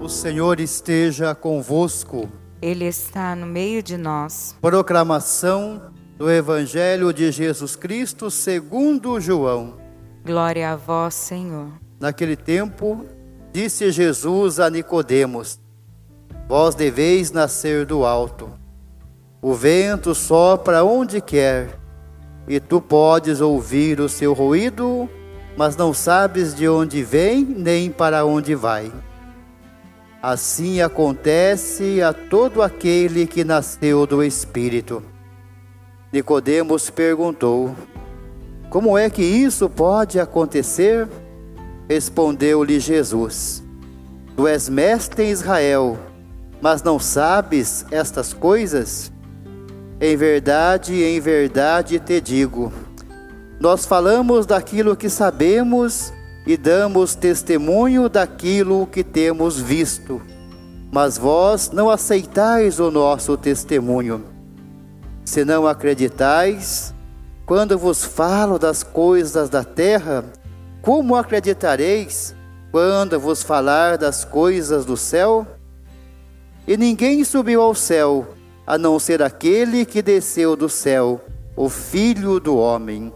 O Senhor esteja convosco. Ele está no meio de nós. Proclamação do Evangelho de Jesus Cristo segundo João. Glória a vós, Senhor. Naquele tempo, disse Jesus a Nicodemos: Vós deveis nascer do alto. O vento sopra onde quer, e tu podes ouvir o seu ruído, mas não sabes de onde vem nem para onde vai. Assim acontece a todo aquele que nasceu do Espírito. Nicodemos perguntou: Como é que isso pode acontecer? Respondeu-lhe Jesus: Tu és mestre em Israel, mas não sabes estas coisas? Em verdade, em verdade te digo: nós falamos daquilo que sabemos e damos testemunho daquilo que temos visto, mas vós não aceitais o nosso testemunho. Se não acreditais, quando vos falo das coisas da terra, como acreditareis quando vos falar das coisas do céu? E ninguém subiu ao céu, a não ser aquele que desceu do céu, o Filho do Homem.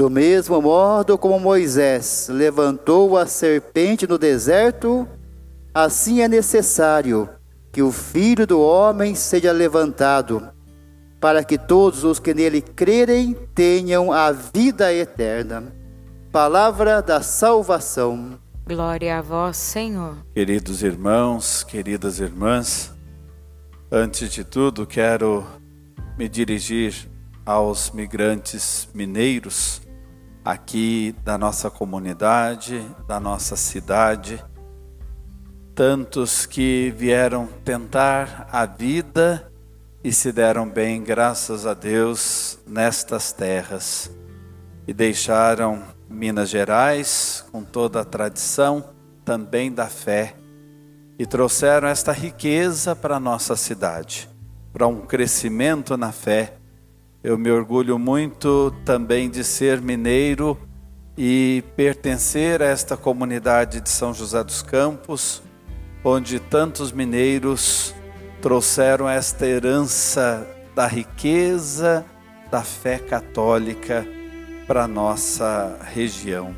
Do mesmo modo como Moisés levantou a serpente no deserto, assim é necessário que o Filho do Homem seja levantado para que todos os que nele crerem tenham a vida eterna. Palavra da salvação. Glória a vós, Senhor. Queridos irmãos, queridas irmãs, antes de tudo quero me dirigir aos migrantes mineiros aqui da nossa comunidade, da nossa cidade, tantos que vieram tentar a vida e se deram bem, graças a Deus, nestas terras. E deixaram Minas Gerais com toda a tradição também da fé. E trouxeram esta riqueza para a nossa cidade, para um crescimento na fé. Eu me orgulho muito também de ser mineiro e pertencer a esta comunidade de São José dos Campos, onde tantos mineiros trouxeram esta herança da riqueza da fé católica para nossa região.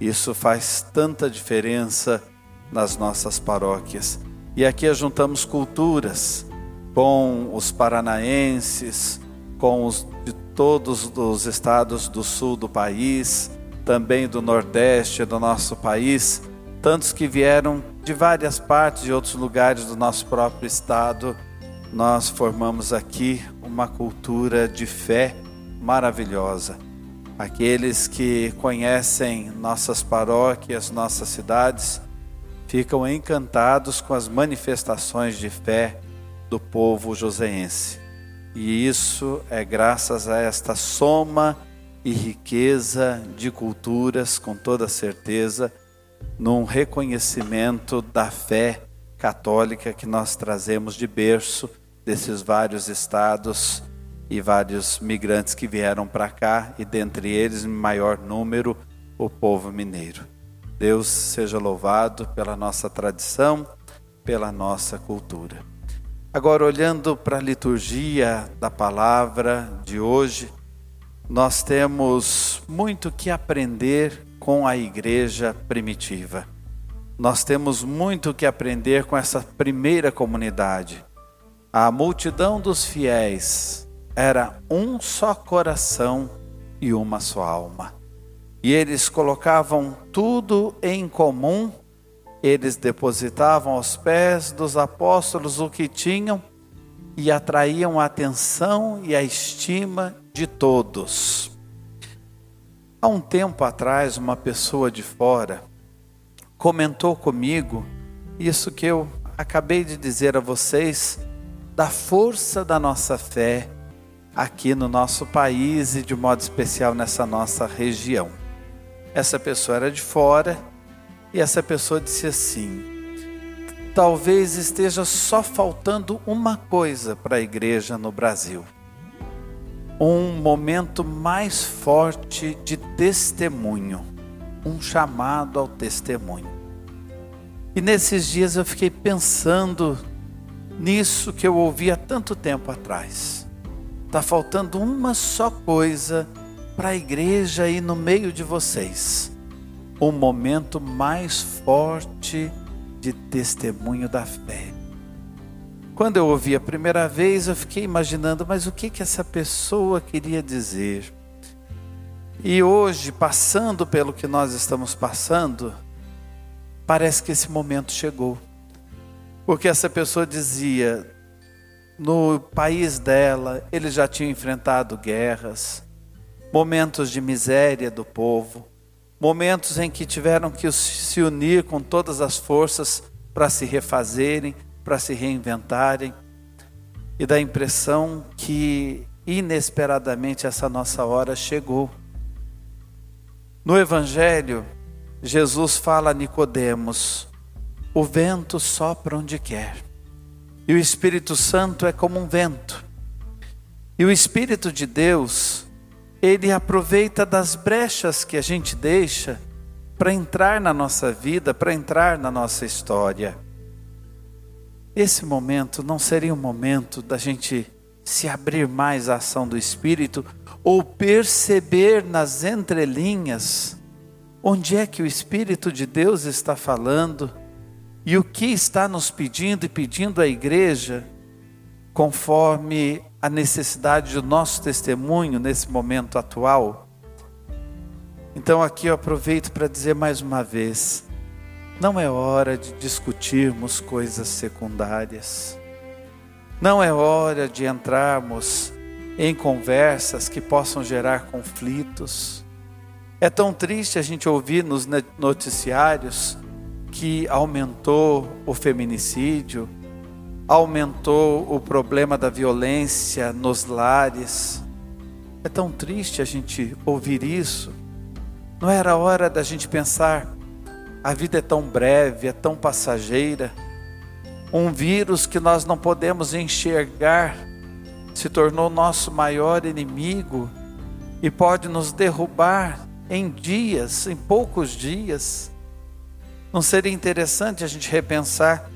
Isso faz tanta diferença nas nossas paróquias. E aqui juntamos culturas com os paranaenses, com os de todos os estados do sul do país, também do nordeste do nosso país, tantos que vieram de várias partes e outros lugares do nosso próprio estado, nós formamos aqui uma cultura de fé maravilhosa. Aqueles que conhecem nossas paróquias, nossas cidades, ficam encantados com as manifestações de fé do povo joseense. E isso é graças a esta soma e riqueza de culturas, com toda certeza, num reconhecimento da fé católica que nós trazemos de berço desses vários estados e vários migrantes que vieram para cá e dentre eles em maior número o povo mineiro. Deus seja louvado pela nossa tradição, pela nossa cultura. Agora olhando para a liturgia da palavra de hoje, nós temos muito que aprender com a igreja primitiva. Nós temos muito que aprender com essa primeira comunidade. A multidão dos fiéis era um só coração e uma só alma. E eles colocavam tudo em comum, eles depositavam aos pés dos apóstolos o que tinham e atraíam a atenção e a estima de todos. Há um tempo atrás, uma pessoa de fora comentou comigo isso que eu acabei de dizer a vocês, da força da nossa fé aqui no nosso país e de modo especial nessa nossa região. Essa pessoa era de fora e essa pessoa disse assim: talvez esteja só faltando uma coisa para a igreja no Brasil um momento mais forte de testemunho, um chamado ao testemunho. E nesses dias eu fiquei pensando nisso que eu ouvi há tanto tempo atrás. Está faltando uma só coisa para a igreja aí no meio de vocês. Um momento mais forte de testemunho da fé. Quando eu ouvi a primeira vez, eu fiquei imaginando, mas o que que essa pessoa queria dizer? E hoje, passando pelo que nós estamos passando, parece que esse momento chegou. Porque essa pessoa dizia, no país dela, eles já tinham enfrentado guerras, momentos de miséria do povo, momentos em que tiveram que se unir com todas as forças para se refazerem, para se reinventarem, e dá a impressão que inesperadamente essa nossa hora chegou. No Evangelho, Jesus fala a Nicodemos: o vento sopra onde quer, e o Espírito Santo é como um vento. E o Espírito de Deus, ele aproveita das brechas que a gente deixa para entrar na nossa vida, para entrar na nossa história. Esse momento não seria um momento da gente se abrir mais à ação do Espírito ou perceber nas entrelinhas onde é que o Espírito de Deus está falando e o que está nos pedindo e pedindo à igreja, conforme a necessidade do nosso testemunho nesse momento atual. Então, aqui eu aproveito para dizer mais uma vez: não é hora de discutirmos coisas secundárias, não é hora de entrarmos em conversas que possam gerar conflitos. É tão triste a gente ouvir nos noticiários que aumentou o feminicídio, aumentou o problema da violência nos lares. É tão triste a gente ouvir isso. Não era hora da gente pensar: a vida é tão breve, é tão passageira. Um vírus que nós não podemos enxergar se tornou nosso maior inimigo e pode nos derrubar em dias, em poucos dias. Não seria interessante a gente repensar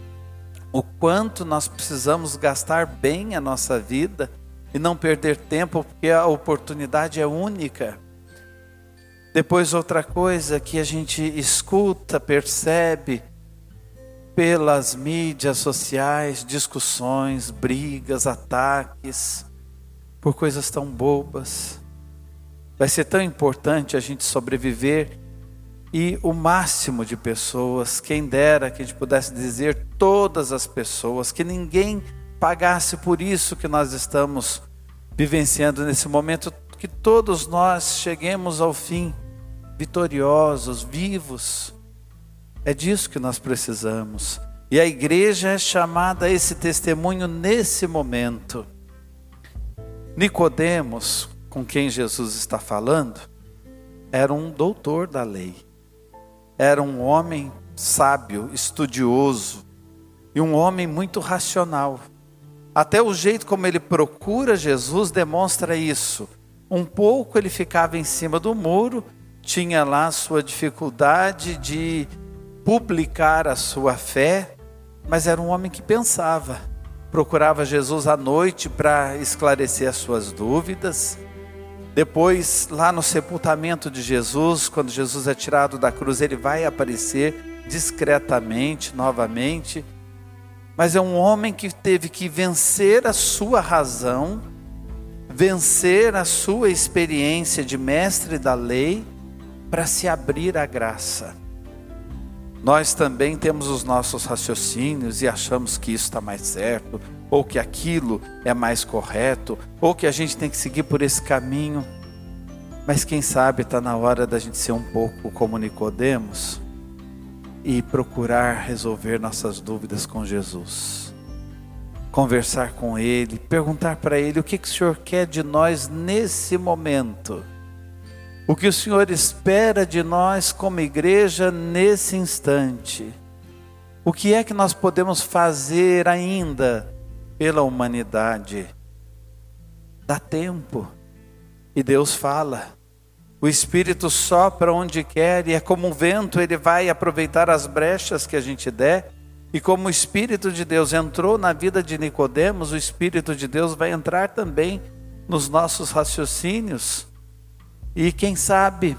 o quanto nós precisamos gastar bem a nossa vida e não perder tempo, porque a oportunidade é única. Depois, outra coisa que a gente escuta, percebe pelas mídias sociais, discussões, brigas, ataques, por coisas tão bobas. Vai ser tão importante a gente sobreviver e o máximo de pessoas, quem dera que a gente pudesse dizer todas as pessoas, que ninguém pagasse por isso que nós estamos vivenciando nesse momento, que todos nós cheguemos ao fim vitoriosos, vivos. É disso que nós precisamos. E a igreja é chamada a esse testemunho nesse momento. Nicodemos, com quem Jesus está falando, era um doutor da lei era um homem sábio, estudioso e um homem muito racional. Até o jeito como ele procura Jesus demonstra isso. Um pouco ele ficava em cima do muro, tinha lá sua dificuldade de publicar a sua fé, mas era um homem que pensava. Procurava Jesus à noite para esclarecer as suas dúvidas depois, lá no sepultamento de Jesus, quando Jesus é tirado da cruz, ele vai aparecer discretamente novamente. Mas é um homem que teve que vencer a sua razão, vencer a sua experiência de mestre da lei, para se abrir à graça. Nós também temos os nossos raciocínios e achamos que isso está mais certo, ou que aquilo é mais correto, ou que a gente tem que seguir por esse caminho. Mas quem sabe está na hora da gente ser um pouco como Nicodemos e procurar resolver nossas dúvidas com Jesus. Conversar com Ele, perguntar para Ele o que, que o Senhor quer de nós nesse momento. O que o Senhor espera de nós como igreja nesse instante. O que é que nós podemos fazer ainda pela humanidade. Dá tempo. E Deus fala: O Espírito sopra onde quer e é como um vento, ele vai aproveitar as brechas que a gente der. E como o Espírito de Deus entrou na vida de Nicodemos, o Espírito de Deus vai entrar também nos nossos raciocínios. E quem sabe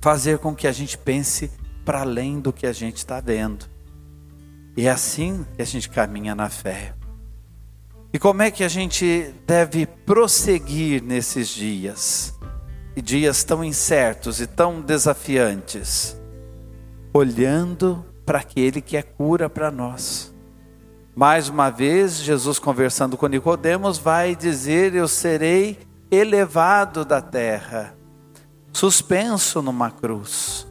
fazer com que a gente pense para além do que a gente está vendo. E é assim que a gente caminha na fé. E como é que a gente deve prosseguir nesses dias? E dias tão incertos e tão desafiantes. Olhando para aquele que é cura para nós. Mais uma vez, Jesus conversando com Nicodemos vai dizer: "Eu serei elevado da terra, suspenso numa cruz".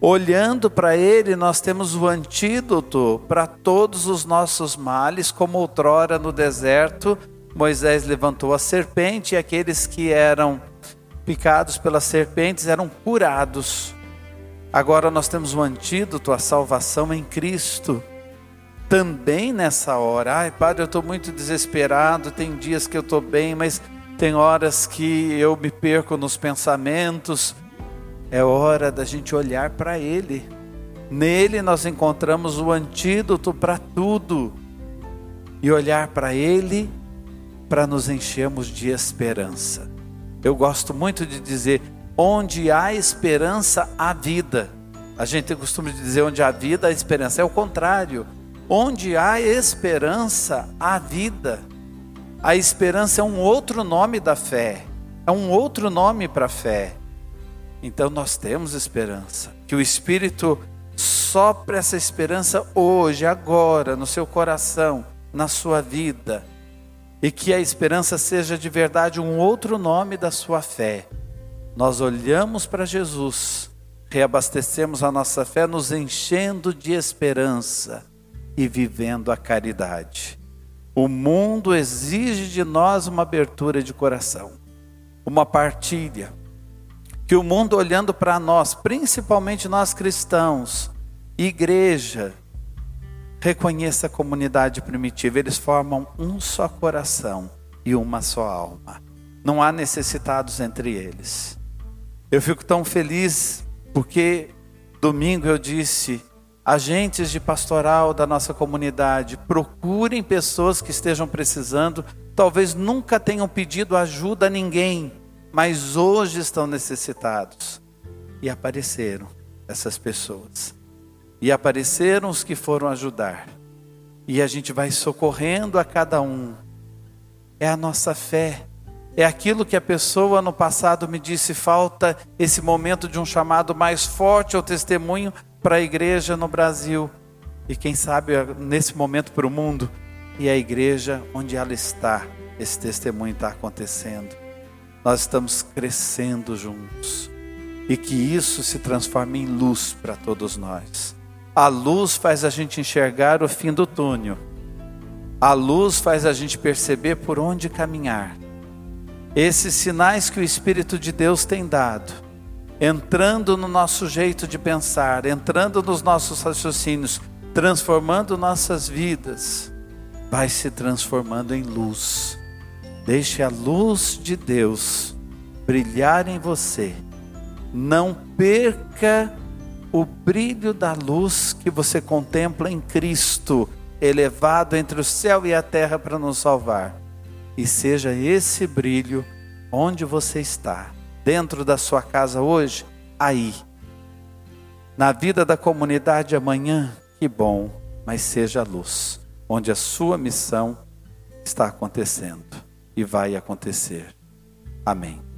Olhando para Ele, nós temos o antídoto para todos os nossos males, como outrora no deserto, Moisés levantou a serpente e aqueles que eram picados pelas serpentes eram curados. Agora nós temos o antídoto, a salvação em Cristo. Também nessa hora, ai Padre, eu estou muito desesperado, tem dias que eu estou bem, mas tem horas que eu me perco nos pensamentos, é hora da gente olhar para Ele. Nele nós encontramos o antídoto para tudo. E olhar para Ele para nos enchermos de esperança. Eu gosto muito de dizer: onde há esperança, há vida. A gente tem costume de dizer: onde há vida, há esperança. É o contrário. Onde há esperança, há vida. A esperança é um outro nome da fé, é um outro nome para a fé. Então nós temos esperança. Que o Espírito sopre essa esperança hoje, agora, no seu coração, na sua vida. E que a esperança seja de verdade um outro nome da sua fé. Nós olhamos para Jesus, reabastecemos a nossa fé, nos enchendo de esperança e vivendo a caridade. O mundo exige de nós uma abertura de coração, uma partilha que o mundo olhando para nós, principalmente nós cristãos, igreja, reconheça a comunidade primitiva, eles formam um só coração e uma só alma. Não há necessitados entre eles. Eu fico tão feliz porque domingo eu disse, agentes de pastoral da nossa comunidade, procurem pessoas que estejam precisando, talvez nunca tenham pedido ajuda a ninguém, mas hoje estão necessitados. E apareceram essas pessoas. E apareceram os que foram ajudar. E a gente vai socorrendo a cada um. É a nossa fé. É aquilo que a pessoa no passado me disse: falta esse momento de um chamado mais forte ao testemunho para a igreja no Brasil. E quem sabe nesse momento para o mundo. E a igreja onde ela está, esse testemunho está acontecendo nós estamos crescendo juntos e que isso se transforme em luz para todos nós. A luz faz a gente enxergar o fim do túnel. A luz faz a gente perceber por onde caminhar. Esses sinais que o Espírito de Deus tem dado, entrando no nosso jeito de pensar, entrando nos nossos raciocínios, transformando nossas vidas, vai se transformando em luz Deixe a luz de Deus brilhar em você. Não perca o brilho da luz que você contempla em Cristo, elevado entre o céu e a terra para nos salvar. E seja esse brilho onde você está, dentro da sua casa hoje, aí. Na vida da comunidade amanhã, que bom, mas seja a luz, onde a sua missão está acontecendo e vai acontecer. Amém.